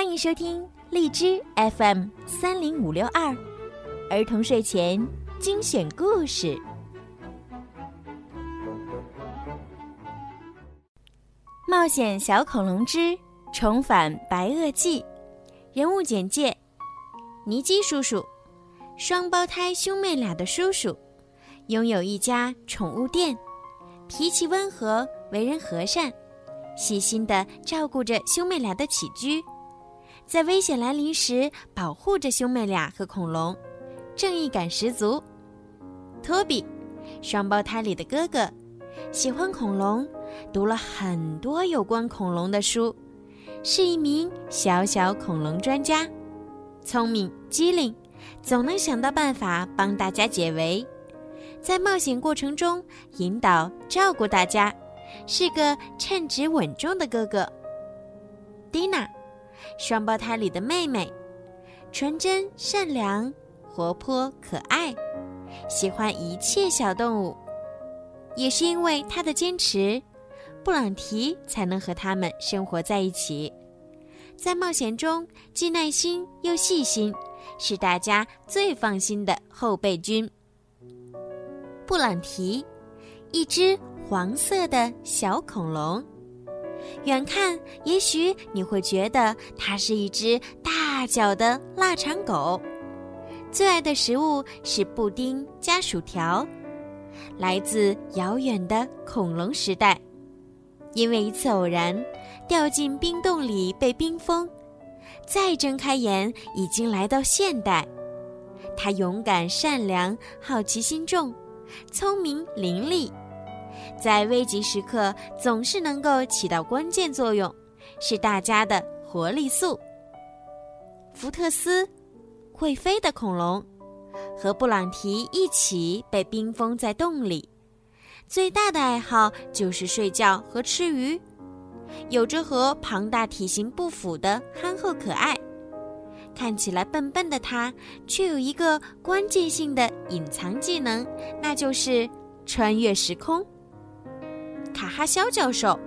欢迎收听荔枝 FM 三零五六二儿童睡前精选故事，《冒险小恐龙之重返白垩纪》人物简介：尼基叔叔，双胞胎兄妹俩的叔叔，拥有一家宠物店，脾气温和，为人和善，细心的照顾着兄妹俩的起居。在危险来临时，保护着兄妹俩和恐龙，正义感十足。托比，双胞胎里的哥哥，喜欢恐龙，读了很多有关恐龙的书，是一名小小恐龙专家，聪明机灵，总能想到办法帮大家解围，在冒险过程中引导照顾大家，是个称职稳重的哥哥。蒂娜。双胞胎里的妹妹，纯真善良、活泼可爱，喜欢一切小动物。也是因为她的坚持，布朗提才能和他们生活在一起。在冒险中既耐心又细心，是大家最放心的后备军。布朗提，一只黄色的小恐龙。远看，也许你会觉得它是一只大脚的腊肠狗，最爱的食物是布丁加薯条，来自遥远的恐龙时代，因为一次偶然掉进冰洞里被冰封，再睁开眼已经来到现代。它勇敢、善良、好奇心重，聪明伶俐。在危急时刻总是能够起到关键作用，是大家的活力素。福特斯，会飞的恐龙，和布朗提一起被冰封在洞里，最大的爱好就是睡觉和吃鱼，有着和庞大体型不符的憨厚可爱。看起来笨笨的他，却有一个关键性的隐藏技能，那就是穿越时空。卡哈肖教授，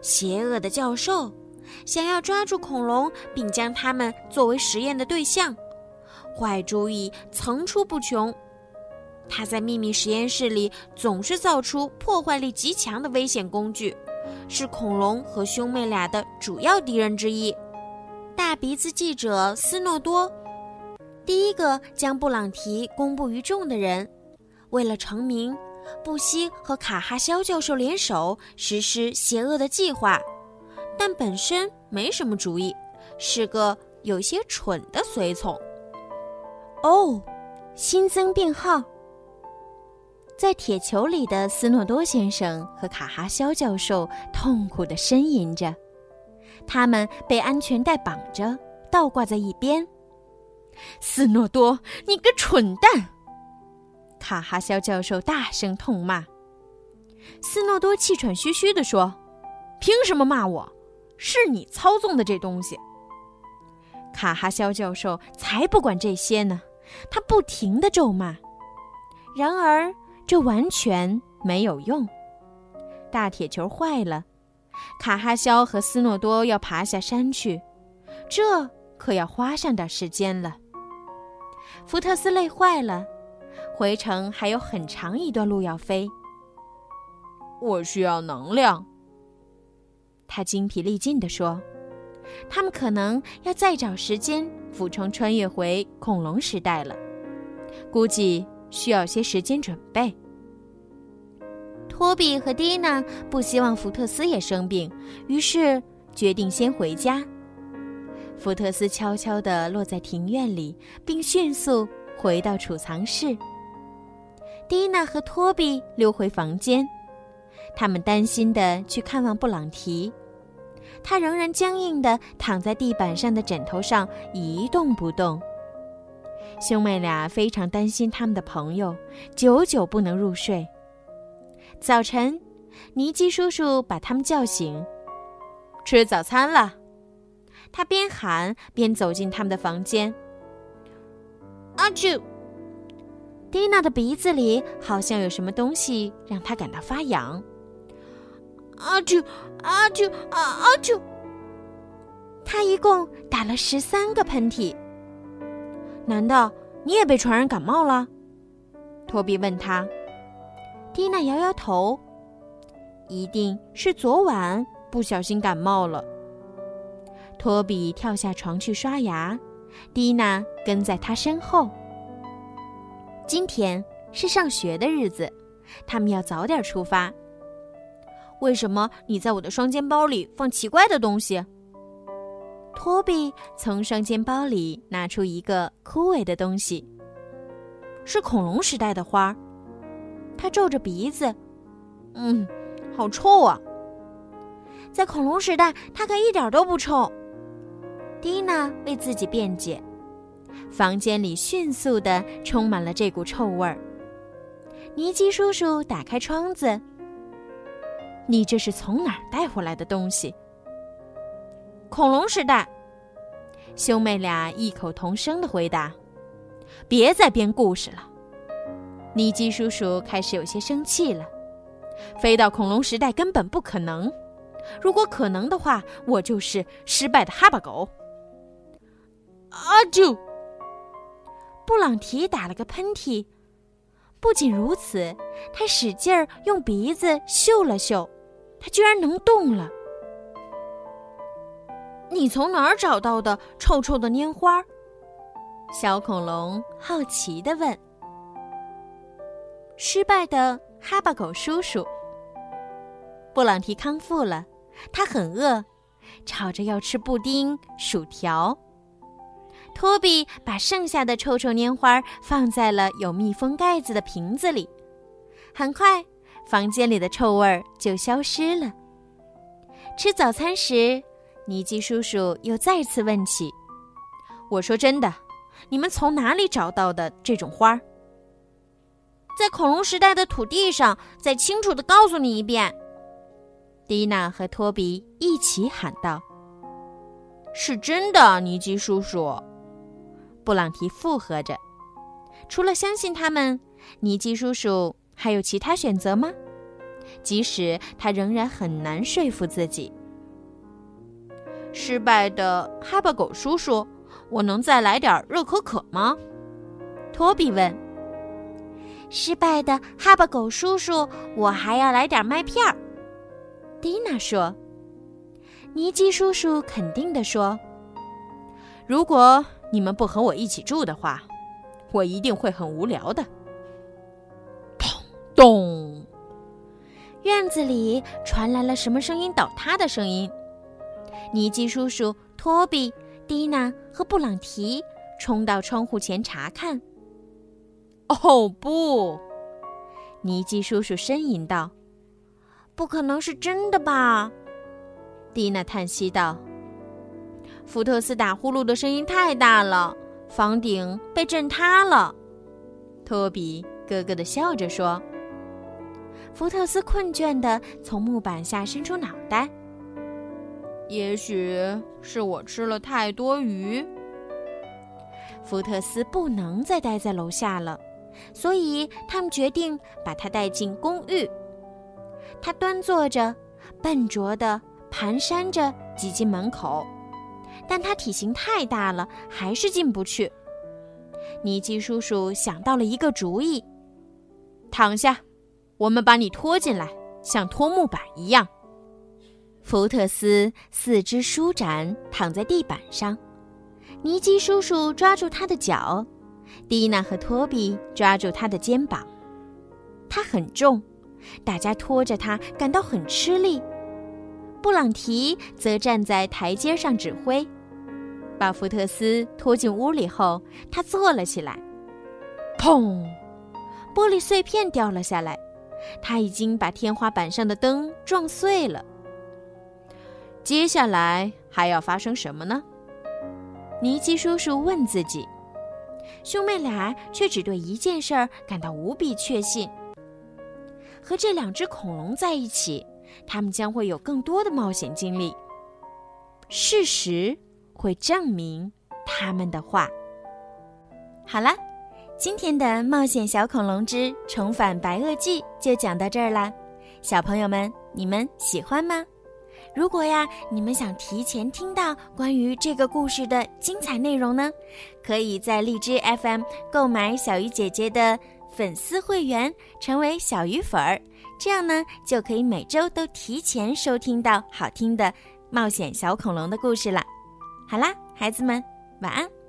邪恶的教授，想要抓住恐龙并将它们作为实验的对象，坏主意层出不穷。他在秘密实验室里总是造出破坏力极强的危险工具，是恐龙和兄妹俩的主要敌人之一。大鼻子记者斯诺多，第一个将布朗提公布于众的人，为了成名。不惜和卡哈肖教授联手实施邪恶的计划，但本身没什么主意，是个有些蠢的随从。哦，新增病号。在铁球里的斯诺多先生和卡哈肖教授痛苦地呻吟着，他们被安全带绑着，倒挂在一边。斯诺多，你个蠢蛋！卡哈肖教授大声痛骂，斯诺多气喘吁吁地说：“凭什么骂我？是你操纵的这东西。”卡哈肖教授才不管这些呢，他不停地咒骂。然而这完全没有用，大铁球坏了，卡哈肖和斯诺多要爬下山去，这可要花上点时间了。福特斯累坏了。回程还有很长一段路要飞。我需要能量。他精疲力尽地说：“他们可能要再找时间俯冲穿越回恐龙时代了，估计需要些时间准备。”托比和蒂娜不希望福特斯也生病，于是决定先回家。福特斯悄悄地落在庭院里，并迅速回到储藏室。蒂娜和托比溜回房间，他们担心地去看望布朗提，他仍然僵硬地躺在地板上的枕头上一动不动。兄妹俩非常担心他们的朋友，久久不能入睡。早晨，尼基叔叔把他们叫醒，吃早餐了。他边喊边走进他们的房间。阿啾。蒂娜的鼻子里好像有什么东西让她感到发痒。阿啾，阿啾，阿阿啾！他一共打了十三个喷嚏。难道你也被传染感冒了？托比问他。蒂娜摇摇头，一定是昨晚不小心感冒了。托比跳下床去刷牙，蒂娜跟在他身后。今天是上学的日子，他们要早点出发。为什么你在我的双肩包里放奇怪的东西？托比从双肩包里拿出一个枯萎的东西，是恐龙时代的花。他皱着鼻子，嗯，好臭啊！在恐龙时代，它可一点都不臭。蒂娜为自己辩解。房间里迅速的充满了这股臭味儿。尼基叔叔打开窗子：“你这是从哪儿带回来的东西？”恐龙时代。兄妹俩异口同声的回答：“别再编故事了。”尼基叔叔开始有些生气了。飞到恐龙时代根本不可能。如果可能的话，我就是失败的哈巴狗。阿啾！布朗提打了个喷嚏。不仅如此，他使劲儿用鼻子嗅了嗅，他居然能动了。你从哪儿找到的臭臭的拈花？小恐龙好奇的问。失败的哈巴狗叔叔。布朗提康复了，他很饿，吵着要吃布丁、薯条。托比把剩下的臭臭拈花放在了有密封盖子的瓶子里，很快，房间里的臭味就消失了。吃早餐时。尼基叔叔又再次问起：“我说真的，你们从哪里找到的这种花？”在恐龙时代的土地上。再清楚的告诉你一遍，蒂娜和托比一起喊道：“是真的，尼基叔叔。”布朗提附和着。除了相信他们，尼基叔叔还有其他选择吗？即使他仍然很难说服自己。失败的哈巴狗叔叔，我能再来点热可可吗？托比问。失败的哈巴狗叔叔，我还要来点麦片儿。蒂娜说。尼基叔叔肯定地说：“如果你们不和我一起住的话，我一定会很无聊的。”砰咚！院子里传来了什么声音倒塌的声音。尼基叔叔、托比、蒂娜和布朗提冲到窗户前查看。哦不！尼基叔叔呻吟道：“不可能是真的吧？”蒂娜叹息道：“福特斯打呼噜的声音太大了，房顶被震塌了。”托比咯咯的笑着说：“福特斯困倦的从木板下伸出脑袋。”也许是我吃了太多鱼。福特斯不能再待在楼下了，所以他们决定把他带进公寓。他端坐着，笨拙地蹒跚着挤进门口，但他体型太大了，还是进不去。尼基叔叔想到了一个主意：躺下，我们把你拖进来，像拖木板一样。福特斯四肢舒展，躺在地板上。尼基叔叔抓住他的脚，蒂娜和托比抓住他的肩膀。他很重，大家拖着他感到很吃力。布朗提则站在台阶上指挥。把福特斯拖进屋里后，他坐了起来。砰！玻璃碎片掉了下来，他已经把天花板上的灯撞碎了。接下来还要发生什么呢？尼基叔叔问自己。兄妹俩却只对一件事儿感到无比确信：和这两只恐龙在一起，他们将会有更多的冒险经历。事实会证明他们的话。好了，今天的《冒险小恐龙之重返白垩纪》就讲到这儿啦，小朋友们，你们喜欢吗？如果呀，你们想提前听到关于这个故事的精彩内容呢，可以在荔枝 FM 购买小鱼姐姐的粉丝会员，成为小鱼粉儿，这样呢就可以每周都提前收听到好听的冒险小恐龙的故事了。好啦，孩子们，晚安。